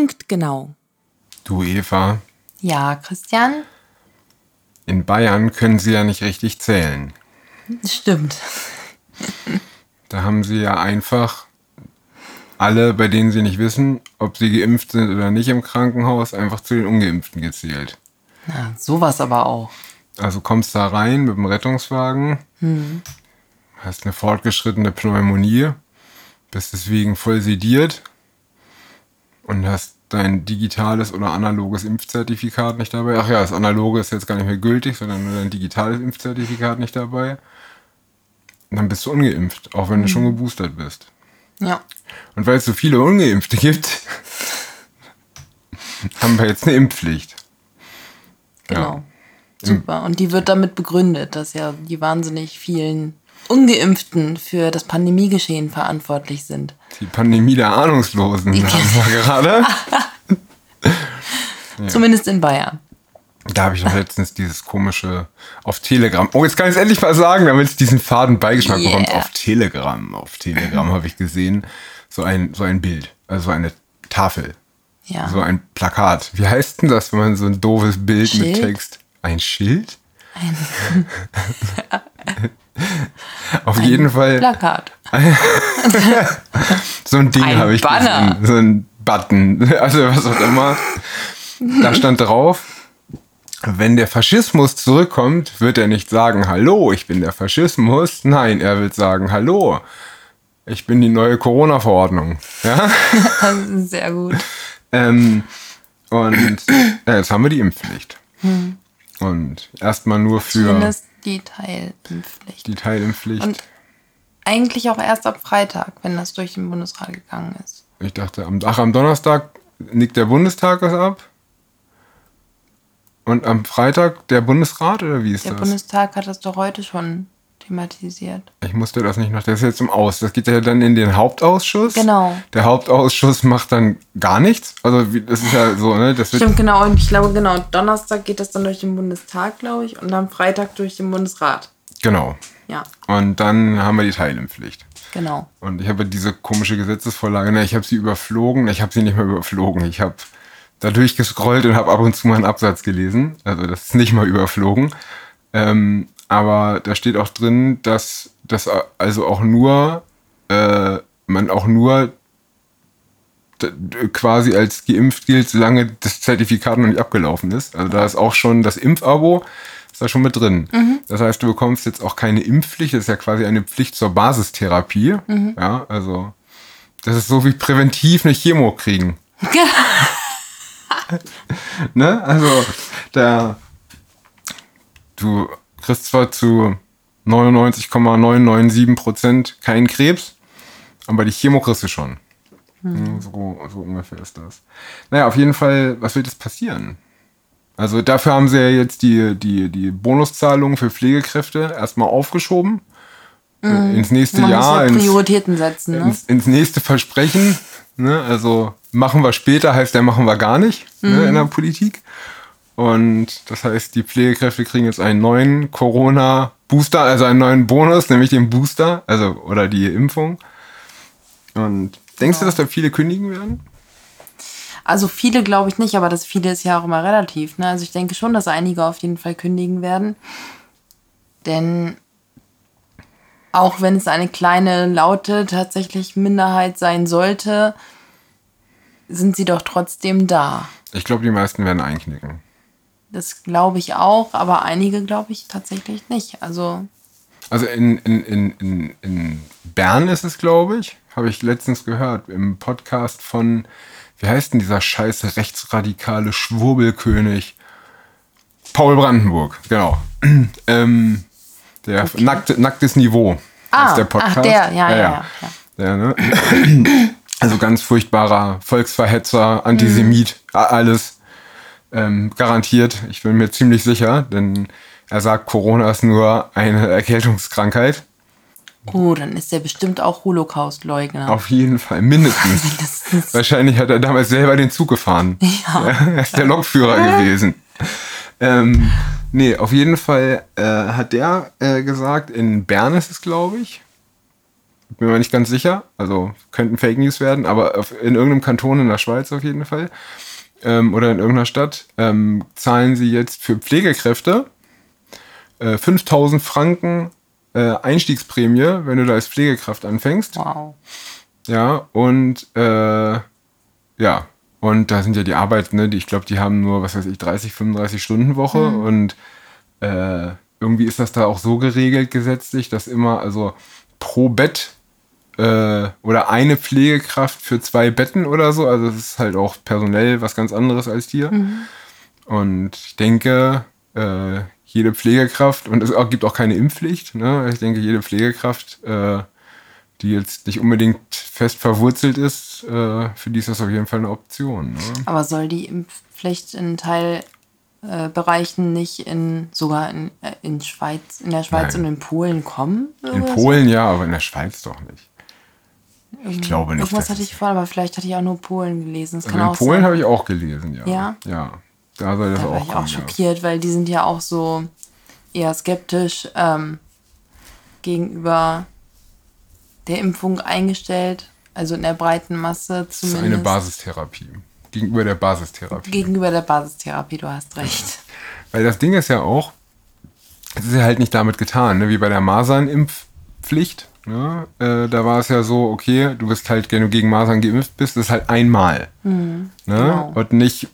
Punktgenau. Du, Eva, Ja, Christian? in Bayern können sie ja nicht richtig zählen. Stimmt. Da haben sie ja einfach alle, bei denen sie nicht wissen, ob sie geimpft sind oder nicht im Krankenhaus, einfach zu den Ungeimpften gezählt. Na, sowas aber auch. Also kommst da rein mit dem Rettungswagen, hast eine fortgeschrittene Pneumonie, bist deswegen voll sediert und hast dein digitales oder analoges Impfzertifikat nicht dabei. Ach ja, das analoge ist jetzt gar nicht mehr gültig, sondern nur dein digitales Impfzertifikat nicht dabei. Dann bist du ungeimpft, auch wenn du schon geboostert bist. Ja. Und weil es so viele Ungeimpfte gibt, haben wir jetzt eine Impfpflicht. Genau. Super. Und die wird damit begründet, dass ja die wahnsinnig vielen Ungeimpften für das Pandemiegeschehen verantwortlich sind. Die Pandemie der Ahnungslosen haben wir gerade. Zumindest in Bayern. Da habe ich noch letztens dieses komische auf Telegram. Oh, jetzt kann ich es endlich mal sagen, damit es diesen faden Beigeschmack Yeah. bekommt. Auf Telegram. Auf Telegram habe ich gesehen, so ein, so ein Bild, also so eine Tafel, Ja. so ein Plakat. Wie heißt denn das, wenn man so ein doofes Bild mit Schild? Text? Ein Schild? Auf jeden Fall. Plakat. So ein Ding Ein habe ich Banner. gesehen. So ein Button. Also was auch immer. Da stand drauf, wenn der Faschismus zurückkommt, wird er nicht sagen, hallo, ich bin der Faschismus. Nein, er wird sagen, hallo, ich bin die neue Corona-Verordnung. Ja? Sehr gut. ähm, und ja, jetzt haben wir die Impfpflicht. Und erstmal nur für Zumindest die Teilimpfpflicht. die Teilimpfpflicht. Und eigentlich auch erst ab Freitag, wenn das durch den Bundesrat gegangen ist. Ich dachte, am, ach, am Donnerstag nickt der Bundestag das ab. Und am Freitag der Bundesrat oder wie ist Der das? Bundestag hat das doch heute schon thematisiert. ich musste das nicht noch, das ist jetzt im Aus. Das geht ja dann in den Hauptausschuss. Genau. Der Hauptausschuss macht dann gar nichts. Also wie, das ist ja so, ne? Das Stimmt, genau. Und ich glaube, genau, Donnerstag geht das dann durch den Bundestag, glaube ich, und am Freitag durch den Bundesrat. genau. Ja, Und dann haben wir die Teilimpfpflicht. genau. Und ich habe diese komische Gesetzesvorlage, ne, ich habe sie überflogen, ich habe sie nicht mehr überflogen. Ich habe da durchgescrollt und habe ab und zu mal einen Absatz gelesen. Also das ist nicht mal überflogen. Ähm, aber da steht auch drin, dass das also auch nur, äh, man auch nur quasi als geimpft gilt, solange das Zertifikat noch nicht abgelaufen ist. Also da ist auch schon das Impfabo, ist da schon mit drin. Das heißt, du bekommst jetzt auch keine Impfpflicht, das ist ja quasi eine Pflicht zur Basistherapie. Ja, also das ist so wie präventiv eine Chemo kriegen. ne? Also da du kriegst zwar zu 99,997 Prozent keinen Krebs, aber die Chemo kriegst du schon. Ja, So, so ungefähr ist das. Naja, auf jeden Fall, was wird jetzt passieren? Also dafür haben sie ja jetzt die, die, die Bonuszahlungen für Pflegekräfte erstmal aufgeschoben. Äh, Ins nächste Man Jahr, muss ja ins, Prioritäten setzen, ne? ins, ins nächste Versprechen. Ne? Also machen wir später heißt ja machen wir gar nicht ne, in der Politik. Und das heißt, die Pflegekräfte kriegen jetzt einen neuen Corona-Booster, also einen neuen Bonus, nämlich den Booster, also oder die Impfung. Und denkst du, dass da viele kündigen werden? Also viele glaube ich nicht, aber das viele ist ja auch immer relativ. Ne? Also ich denke schon, dass einige auf jeden Fall kündigen werden. Denn auch wenn es eine kleine, laute, tatsächlich Minderheit sein sollte, sind sie doch trotzdem da. Ich glaube, die meisten werden einknicken. Das glaube ich auch, aber einige glaube ich tatsächlich nicht. Also Also in, in, in, in, in Bern ist es, glaube ich, habe ich letztens gehört, im Podcast von, wie heißt denn dieser scheiße rechtsradikale Schwurbelkönig? Paul Brandenburg, genau. ähm, der nackte, nacktes Niveau Ah, heißt der Podcast. ach, der, ja, ja, ja, ja. Der, ne? Also ganz furchtbarer Volksverhetzer, Antisemit, a- alles ähm, garantiert. Ich bin mir ziemlich sicher, denn er sagt, Corona ist nur eine Erkältungskrankheit. oh, dann ist der bestimmt auch Holocaust-Leugner. Auf jeden Fall, mindestens. Wahrscheinlich hat er damals selber den Zug gefahren. Ja. er ist der Lokführer gewesen. Ähm, nee, auf jeden Fall äh, hat der äh, gesagt, in Bern ist es, glaube ich, bin mir nicht ganz sicher. Also könnten Fake News werden, aber in irgendeinem Kanton in der Schweiz auf jeden Fall ähm, oder in irgendeiner Stadt ähm, zahlen sie jetzt für Pflegekräfte äh, 5000 Franken äh, Einstiegsprämie, wenn du da als Pflegekraft anfängst. Wow. Ja, und äh, ja, und da sind ja die Arbeiten, ne, die, ich glaube, die haben nur, was weiß ich, 30, 35 Stunden Woche mhm. und äh, irgendwie ist das da auch so geregelt gesetzlich, dass immer, also pro Bett äh, oder eine Pflegekraft für zwei Betten oder so, also es ist halt auch personell was ganz anderes als hier. Mhm. Und ich denke, äh, jede Pflegekraft, und es gibt auch keine Impfpflicht, ne? ich denke, jede Pflegekraft, äh, die jetzt nicht unbedingt fest verwurzelt ist, äh, für die ist das auf jeden Fall eine Option. Ne? Aber soll die Impfpflicht in Teilbereichen nicht in sogar in, äh, in Schweiz, in der Schweiz Nein. und in Polen kommen? In Polen so? ja, aber in der Schweiz doch nicht. Ich glaube nicht. Irgendwas hatte ich vor, aber vielleicht hatte ich auch nur Polen gelesen. Das also in Polen habe ich auch gelesen, ja. Ja? Ja. Da soll das da auch war ich kommen, auch schockiert, ja. weil die sind ja auch so eher skeptisch ähm, gegenüber der Impfung eingestellt, also in der breiten Masse zumindest. Das ist eine Basistherapie. Gegenüber der Basistherapie. Gegenüber der Basistherapie, du hast recht. Weil das Ding ist ja auch, es ist ja halt nicht damit getan, ne? wie bei der Masernimpfpflicht. Ne? Äh, da war es ja so, okay, du bist halt, wenn du gegen Masern geimpft bist, das ist halt einmal. Mhm, ne? Genau. Und nicht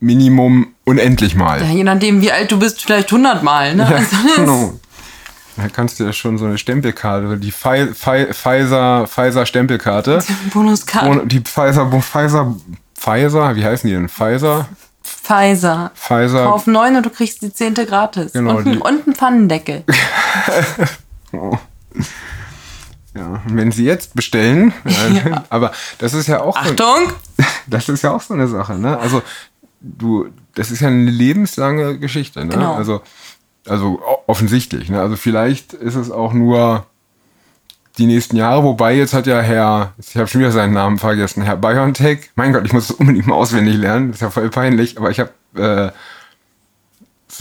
Minimum unendlich mal. Ja, je nachdem, wie alt du bist, vielleicht 100 Mal. Ne? Ja, also genau. Da kannst du ja schon so eine Stempelkarte, die Pfizer, Pfizer Stempelkarte. Bonuskarte. Die Pfizer, Pfizer, Pfizer, wie heißen die denn? Pfizer? Pfizer. Pfizer. Kauf neun und du kriegst die zehnte gratis. Genau, und, die. und einen Pfannendeckel. oh. Ja, wenn sie jetzt bestellen, ja. aber das ist ja auch. Achtung! So, das ist ja auch so eine Sache, ne? Also, du, das ist ja eine lebenslange Geschichte, ne? Genau. Also, also offensichtlich. Ne? Also vielleicht ist es auch nur die nächsten Jahre, wobei jetzt hat ja Herr, ich habe schon wieder seinen Namen vergessen, Herr BioNTech, mein Gott, ich muss das unbedingt mal auswendig lernen, das ist ja voll peinlich, aber ich habe, äh,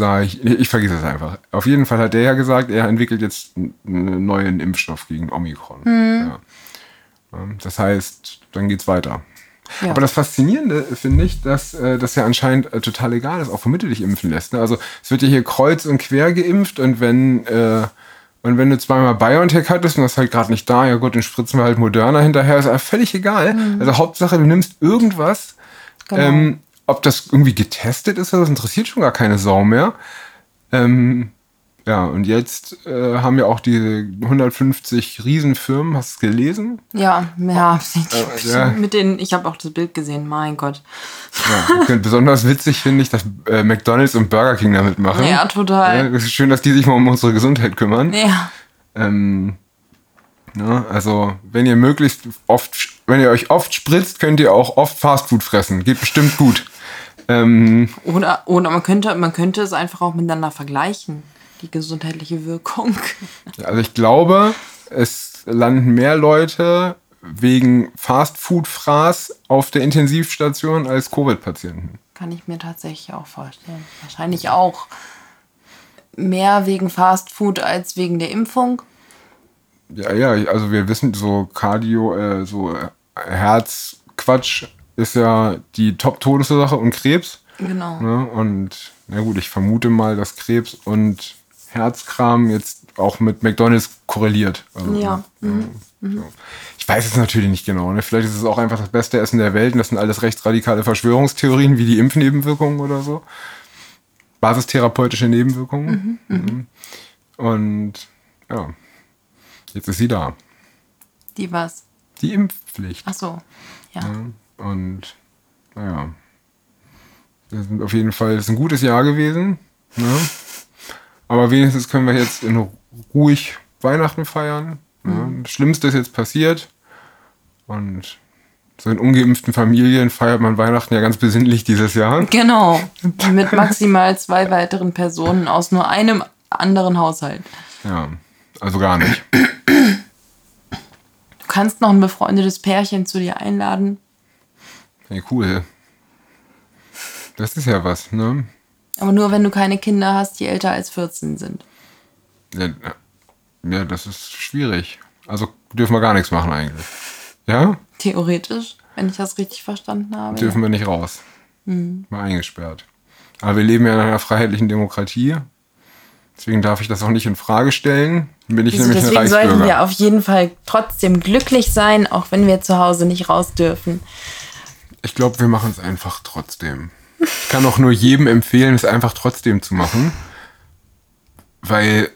sag ich, ich vergesse es einfach. Auf jeden Fall hat der ja gesagt, er entwickelt jetzt einen neuen Impfstoff gegen Omikron. Mhm. Ja. Das heißt, dann geht's weiter. Ja. Aber das Faszinierende finde ich, dass äh, das ja anscheinend äh, total egal ist, auch womit du dich impfen lässt. Ne? Also es wird ja hier kreuz und quer geimpft und wenn äh, und wenn du zweimal BioNTech hattest und das ist halt gerade nicht da, ja gut, dann spritzen wir halt Moderna hinterher, ist einfach völlig egal. Mhm. Also Hauptsache, du nimmst irgendwas. Genau. Ähm, ob das irgendwie getestet ist, das interessiert schon gar keine Sau mehr. Ähm, ja, und jetzt äh, haben ja auch die 150 Riesenfirmen, hast du es gelesen? Ja, ja, äh, ja. mit den, ich habe auch das Bild gesehen, mein Gott. Ja, besonders witzig finde ich, dass äh, McDonalds und Burger King damit machen. Ja, total. Ja, es ist schön, dass die sich mal um unsere Gesundheit kümmern. Ja. Ähm, ja, also, wenn ihr möglichst oft, wenn ihr euch oft spritzt, könnt ihr auch oft Fastfood fressen. Geht bestimmt gut. Ähm, oder, oder man könnte, man könnte es einfach auch miteinander vergleichen die gesundheitliche Wirkung? Also ich glaube, es landen mehr Leute wegen Fastfood-Fraß auf der Intensivstation als Covid-Patienten. Kann ich mir tatsächlich auch vorstellen. Wahrscheinlich auch mehr wegen Fastfood als wegen der Impfung. Ja, ja, also wir wissen, so Cardio, äh, so Herzquatsch ist ja die Top-Todesursache und Krebs. Genau. Ne? Und na gut, ich vermute mal, dass Krebs und Herzkram jetzt auch mit McDonalds korreliert. Also, ja. Mhm. So. Ich weiß es natürlich nicht genau. Ne? Vielleicht ist es auch einfach das beste Essen der Welt und das sind alles rechtsradikale Verschwörungstheorien wie die Impfnebenwirkungen oder so. Basistherapeutische Nebenwirkungen. Mhm, mhm. mhm. Und ja, jetzt ist sie da. Die was? Die Impfpflicht. Ach so, ja. ja und naja, das ist auf jeden Fall das ist ein gutes Jahr gewesen. Ne? Aber wenigstens können wir jetzt in ruhig Weihnachten feiern. Mhm. Das Schlimmste ist jetzt passiert. Und so in ungeimpften Familien feiert man Weihnachten ja ganz besinnlich dieses Jahr. Genau. Mit maximal zwei weiteren Personen aus nur einem anderen Haushalt. Ja, also gar nicht. Du kannst noch ein befreundetes Pärchen zu dir einladen. Hey, cool. Das ist ja was, ne? Aber nur, wenn du keine Kinder hast, die älter als 14 sind. Ja, ja das ist schwierig. Also dürfen wir gar nichts machen eigentlich. Ja? Theoretisch, wenn ich das richtig verstanden habe. Dürfen wir nicht raus. Mal eingesperrt. Aber wir leben ja in einer freiheitlichen Demokratie. Deswegen darf ich das auch nicht in Frage stellen. Bin ich Also nämlich ein deswegen sollten Reichsbürger. wir auf jeden Fall trotzdem glücklich sein, auch wenn wir zu Hause nicht raus dürfen. Ich glaube, wir machen es einfach trotzdem. Ich kann auch nur jedem empfehlen, es einfach trotzdem zu machen. Weil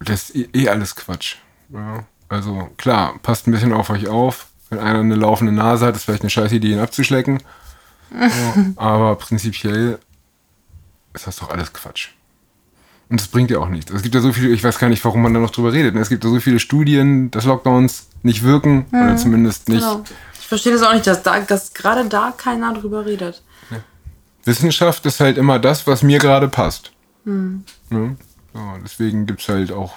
das ist eh eh alles Quatsch. Ja, also klar, passt ein bisschen auf euch auf. Wenn einer eine laufende Nase hat, ist vielleicht eine scheiß Idee, ihn abzuschlecken. Ja, aber prinzipiell ist das doch alles Quatsch. Und das bringt ja auch nichts. Es gibt ja so viele, ich weiß gar nicht, warum man da noch drüber redet. ne? Es gibt ja so viele Studien, dass Lockdowns nicht wirken oder zumindest nicht Genau. Ich verstehe das auch nicht, dass, da, dass gerade da keiner drüber redet. Wissenschaft ist halt immer das, was mir gerade passt. Ne? So, deswegen gibt es halt auch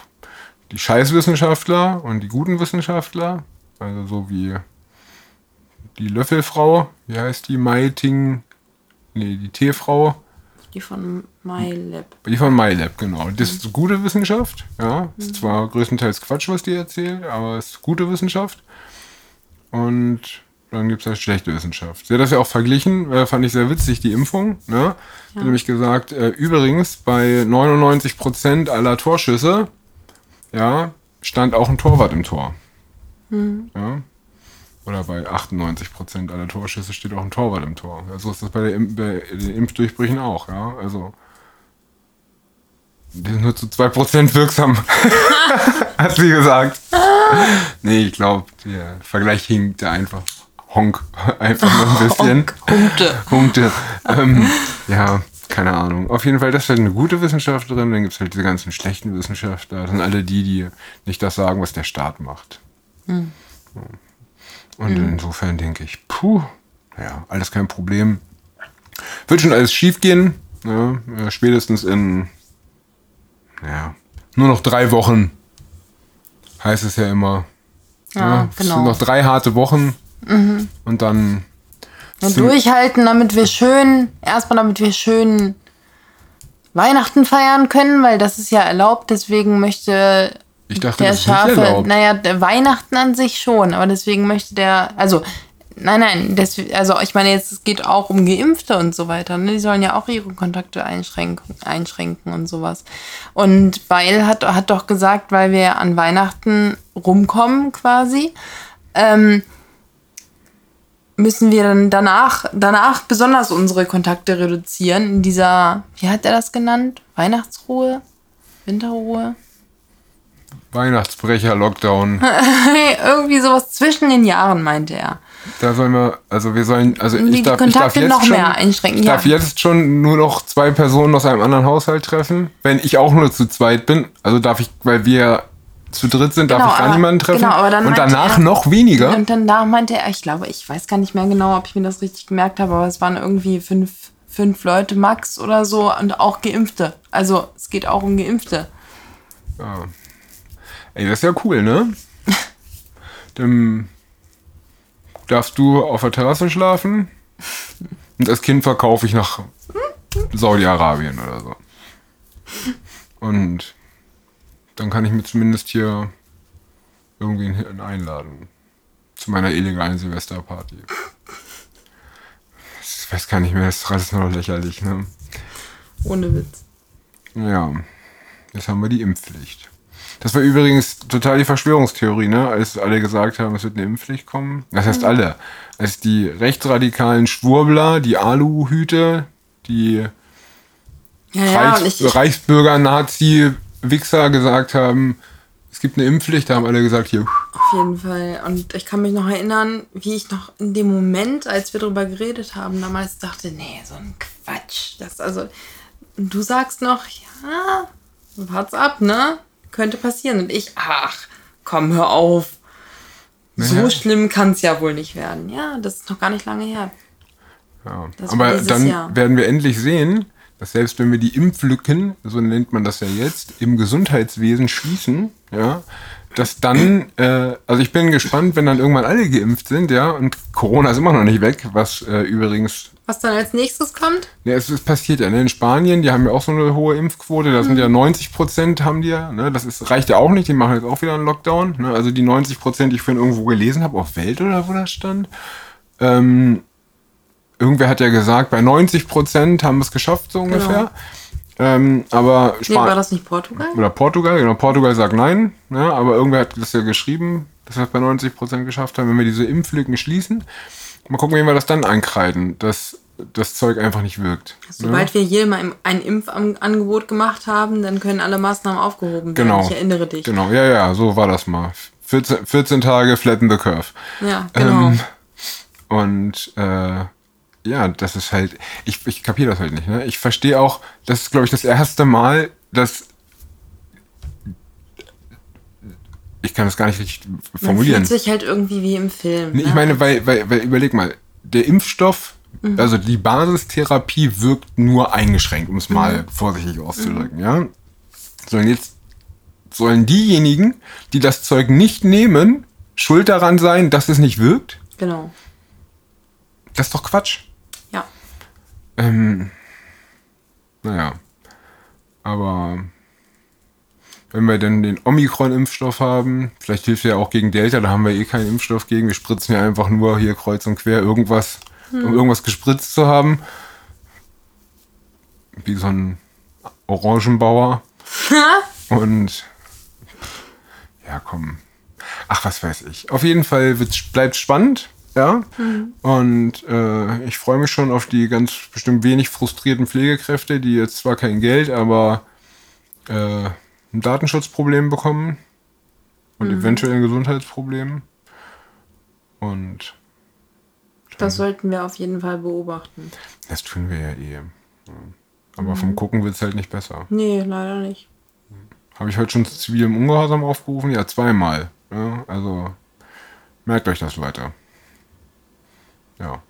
die Scheißwissenschaftler und die guten Wissenschaftler. Also so wie die Löffelfrau, wie heißt die? Maiting, nee, die Teefrau. Die von MyLab. Die von MyLab, genau. Das ist gute Wissenschaft. Ja, ist zwar größtenteils Quatsch, was die erzählt, aber es ist gute Wissenschaft. Und dann gibt es halt schlechte Wissenschaft. Sie hat das ja auch verglichen, äh, fand ich sehr witzig, die Impfung. Ne? Hat nämlich gesagt, äh, übrigens, bei 99% aller Torschüsse ja, stand auch ein Torwart im Tor. Ja. Oder bei 98% aller Torschüsse steht auch ein Torwart im Tor. Ja, so ist das bei, der bei den Impfdurchbrüchen auch. Ja? Also die sind nur zu 2% wirksam, hat sie gesagt. nee, ich glaube, der Vergleich hinkt einfach. Honk, einfach nur ein bisschen. Punkte. Punkte. Ähm, ja, keine Ahnung. Auf jeden Fall, das ist halt eine gute Wissenschaftlerin. Dann gibt es halt diese ganzen schlechten Wissenschaftler. Das sind alle die, die nicht das sagen, was der Staat macht. Hm. Und insofern denke ich, puh, ja, alles kein Problem. Wird schon alles schief gehen. Ja, äh, spätestens in ja, nur noch drei Wochen heißt es ja immer. Ja, es sind genau. noch drei harte Wochen. Und dann Und durchhalten, damit wir schön, erstmal damit wir schön Weihnachten feiern können, weil das ist ja erlaubt, deswegen möchte Ich dachte, der das ist nicht Schafe, erlaubt. naja, der Weihnachten an sich schon, aber deswegen möchte der, also, nein, nein, das, also ich meine jetzt, es geht auch um Geimpfte und so weiter, ne? die sollen ja auch ihre Kontakte einschränken, einschränken und sowas. Und Beil hat, hat doch gesagt, weil wir an Weihnachten rumkommen quasi, ähm, müssen wir dann danach, danach besonders unsere Kontakte reduzieren in dieser, wie hat er das genannt? Weihnachtsruhe? Winterruhe? Weihnachtsbrecher, Lockdown. Irgendwie sowas zwischen den Jahren, meinte er. Da sollen wir, also wir sollen, also Die ich darf, ich darf Kontakte jetzt noch schon, mehr einschränken, Ich ja. darf jetzt schon nur noch zwei Personen aus einem anderen Haushalt treffen, wenn ich auch nur zu zweit bin. Also darf ich, weil wir zu dritt sind, darf Genau, ich gar aber- niemanden treffen. genau, dann Und danach er- noch weniger. Und dann da meinte er, ich glaube, ich weiß gar nicht mehr genau, ob ich mir das richtig gemerkt habe, aber es waren irgendwie fünf, fünf Leute max oder so und auch Geimpfte. Also es geht auch um Geimpfte. Ey, das ist ja cool, ne? Dann darfst du auf der Terrasse schlafen und das Kind verkaufe ich nach Saudi-Arabien oder so. Und dann kann ich mir zumindest hier irgendwen hin- einladen. Zu meiner illegalen Silvesterparty. Ich weiß gar nicht mehr, das ist alles nur noch lächerlich, ne? Ohne Witz. Ja, jetzt haben wir die Impfpflicht. Das war übrigens total die Verschwörungstheorie, ne? Als alle gesagt haben, es wird eine Impfpflicht kommen. Das heißt alle. Als die rechtsradikalen Schwurbler, die Aluhüte, die Ja, ja, Reichs ich, Reichsbürger, Nazi, Wichser gesagt haben, es gibt eine Impfpflicht, da haben alle gesagt, hier, Auf jeden Fall. Und ich kann mich noch erinnern, wie ich noch in dem Moment, als wir darüber geredet haben, damals dachte, nee, so ein Quatsch. Das also, und du sagst noch, ja, wart's ab, ne? Könnte passieren. Und ich, ach, komm, hör auf. So Naja. schlimm kann es ja wohl nicht werden. Ja, das ist noch gar nicht lange her. Ja. Aber dann Jahr. werden wir endlich sehen, dass selbst wenn wir die Impflücken, so nennt man das ja jetzt, im Gesundheitswesen schließen, ja, dass dann, äh, also ich bin gespannt, wenn dann irgendwann alle geimpft sind, ja, und Corona ist immer noch nicht weg, was äh, übrigens. Was dann als nächstes kommt? Ja, es, es passiert ja, ne? In Spanien, die haben ja auch so eine hohe Impfquote, da sind ja 90 Prozent haben die ja, ne? Das ist, reicht ja auch nicht, die machen jetzt auch wieder einen Lockdown, ne? Also die 90 Prozent, die ich vorhin irgendwo gelesen habe, auf Welt oder wo das stand. Ähm, irgendwer hat ja gesagt, bei 90 Prozent haben wir es geschafft, so ungefähr. Ähm, aber Nee, war das nicht Portugal? oder Portugal, genau, Portugal sagt nein, ne, aber irgendwer hat das ja geschrieben, dass wir es bei 90 Prozent geschafft haben, wenn wir diese Impflücken schließen. Mal gucken, wie wir das dann einkreiden, dass das Zeug einfach nicht wirkt. Sobald wir hier mal ein Impfangebot gemacht haben, dann können alle Maßnahmen aufgehoben werden. Genau. Ich erinnere dich. Genau, ja, ja, so war das mal. 14, 14 Tage flatten the curve. Ja, genau. Ähm, und äh, ja, das ist halt, ich, ich kapiere das halt nicht. Ne? Ich verstehe auch, das ist, glaube ich, das erste Mal, dass ich kann das gar nicht richtig Man formulieren. fühlt sich halt irgendwie wie im Film. Nee, ne? ich meine, weil, weil, weil überleg mal, der Impfstoff, also die Basistherapie wirkt nur eingeschränkt, um es mal vorsichtig auszudrücken, ja. Sollen jetzt, sollen diejenigen, die das Zeug nicht nehmen, schuld daran sein, dass es nicht wirkt? Genau. Das ist doch Quatsch. Ähm, naja. Aber wenn wir denn den Omikron-Impfstoff haben, vielleicht hilft er ja auch gegen Delta, da haben wir eh keinen Impfstoff gegen. Wir spritzen ja einfach nur hier kreuz und quer irgendwas, um irgendwas gespritzt zu haben. Wie so ein Orangenbauer. und ja, komm. Ach, was weiß ich. Auf jeden Fall bleibt spannend. Ja. Und äh, ich freue mich schon auf die ganz bestimmt wenig frustrierten Pflegekräfte, die jetzt zwar kein Geld, aber äh, ein Datenschutzproblem bekommen und eventuell ein Gesundheitsproblem. Und Das sollten wir auf jeden Fall beobachten. das tun wir ja eh. Aber vom Gucken wird es halt nicht besser. Nee, leider nicht. Habe ich heute schon zu zivilem Ungehorsam aufgerufen? Ja, zweimal. Ja, also merkt euch das, Leute. Ja.